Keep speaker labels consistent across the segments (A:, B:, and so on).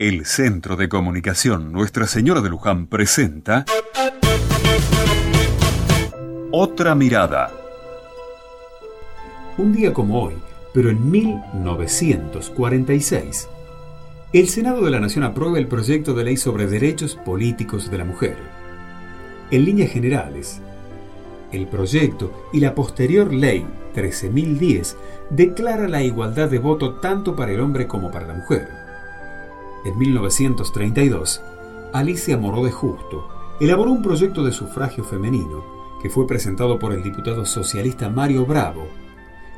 A: El Centro de Comunicación Nuestra Señora de Luján presenta Otra Mirada.
B: Un día como hoy, pero en 1946, el Senado de la Nación aprueba el proyecto de ley sobre derechos políticos de la mujer. En líneas generales, el proyecto y la posterior ley 13.010 declara la igualdad de voto tanto para el hombre como para la mujer. En 1932, Alicia Moró de Justo elaboró un proyecto de sufragio femenino que fue presentado por el diputado socialista Mario Bravo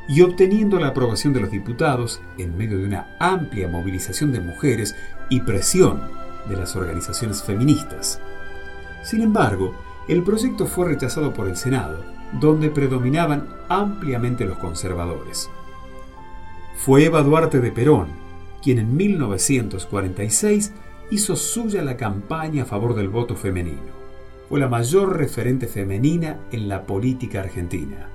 B: y obteniendo la aprobación de los diputados en medio de una amplia movilización de mujeres y presión de las organizaciones feministas. Sin embargo, el proyecto fue rechazado por el Senado, donde predominaban ampliamente los conservadores. Fue Eva Duarte de Perón quien en 1946 hizo suya la campaña a favor del voto femenino. Fue la mayor referente femenina en la política argentina.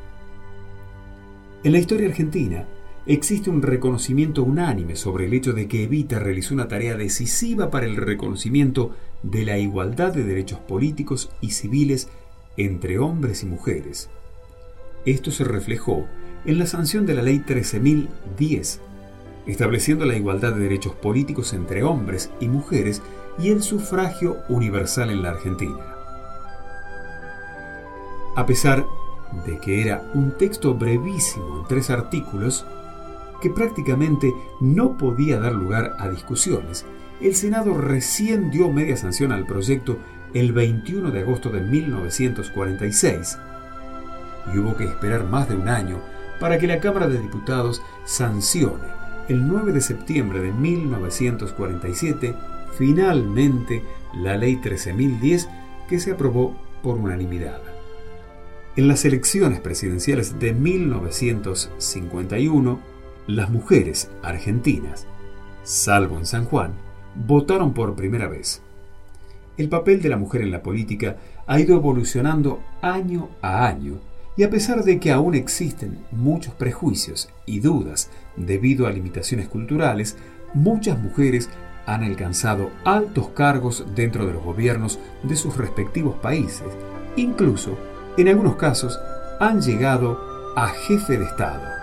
B: En la historia argentina existe un reconocimiento unánime sobre el hecho de que Evita realizó una tarea decisiva para el reconocimiento de la igualdad de derechos políticos y civiles entre hombres y mujeres. Esto se reflejó en la sanción de la Ley 13.010 estableciendo la igualdad de derechos políticos entre hombres y mujeres y el sufragio universal en la Argentina. A pesar de que era un texto brevísimo en tres artículos, que prácticamente no podía dar lugar a discusiones, el Senado recién dio media sanción al proyecto el 21 de agosto de 1946 y hubo que esperar más de un año para que la Cámara de Diputados sancione el 9 de septiembre de 1947, finalmente la Ley 13.010 que se aprobó por unanimidad. En las elecciones presidenciales de 1951, las mujeres argentinas, salvo en San Juan, votaron por primera vez. El papel de la mujer en la política ha ido evolucionando año a año y a pesar de que aún existen muchos prejuicios y dudas debido a limitaciones culturales, muchas mujeres han alcanzado altos cargos dentro de los gobiernos de sus respectivos países. Incluso, en algunos casos, han llegado a jefe de Estado.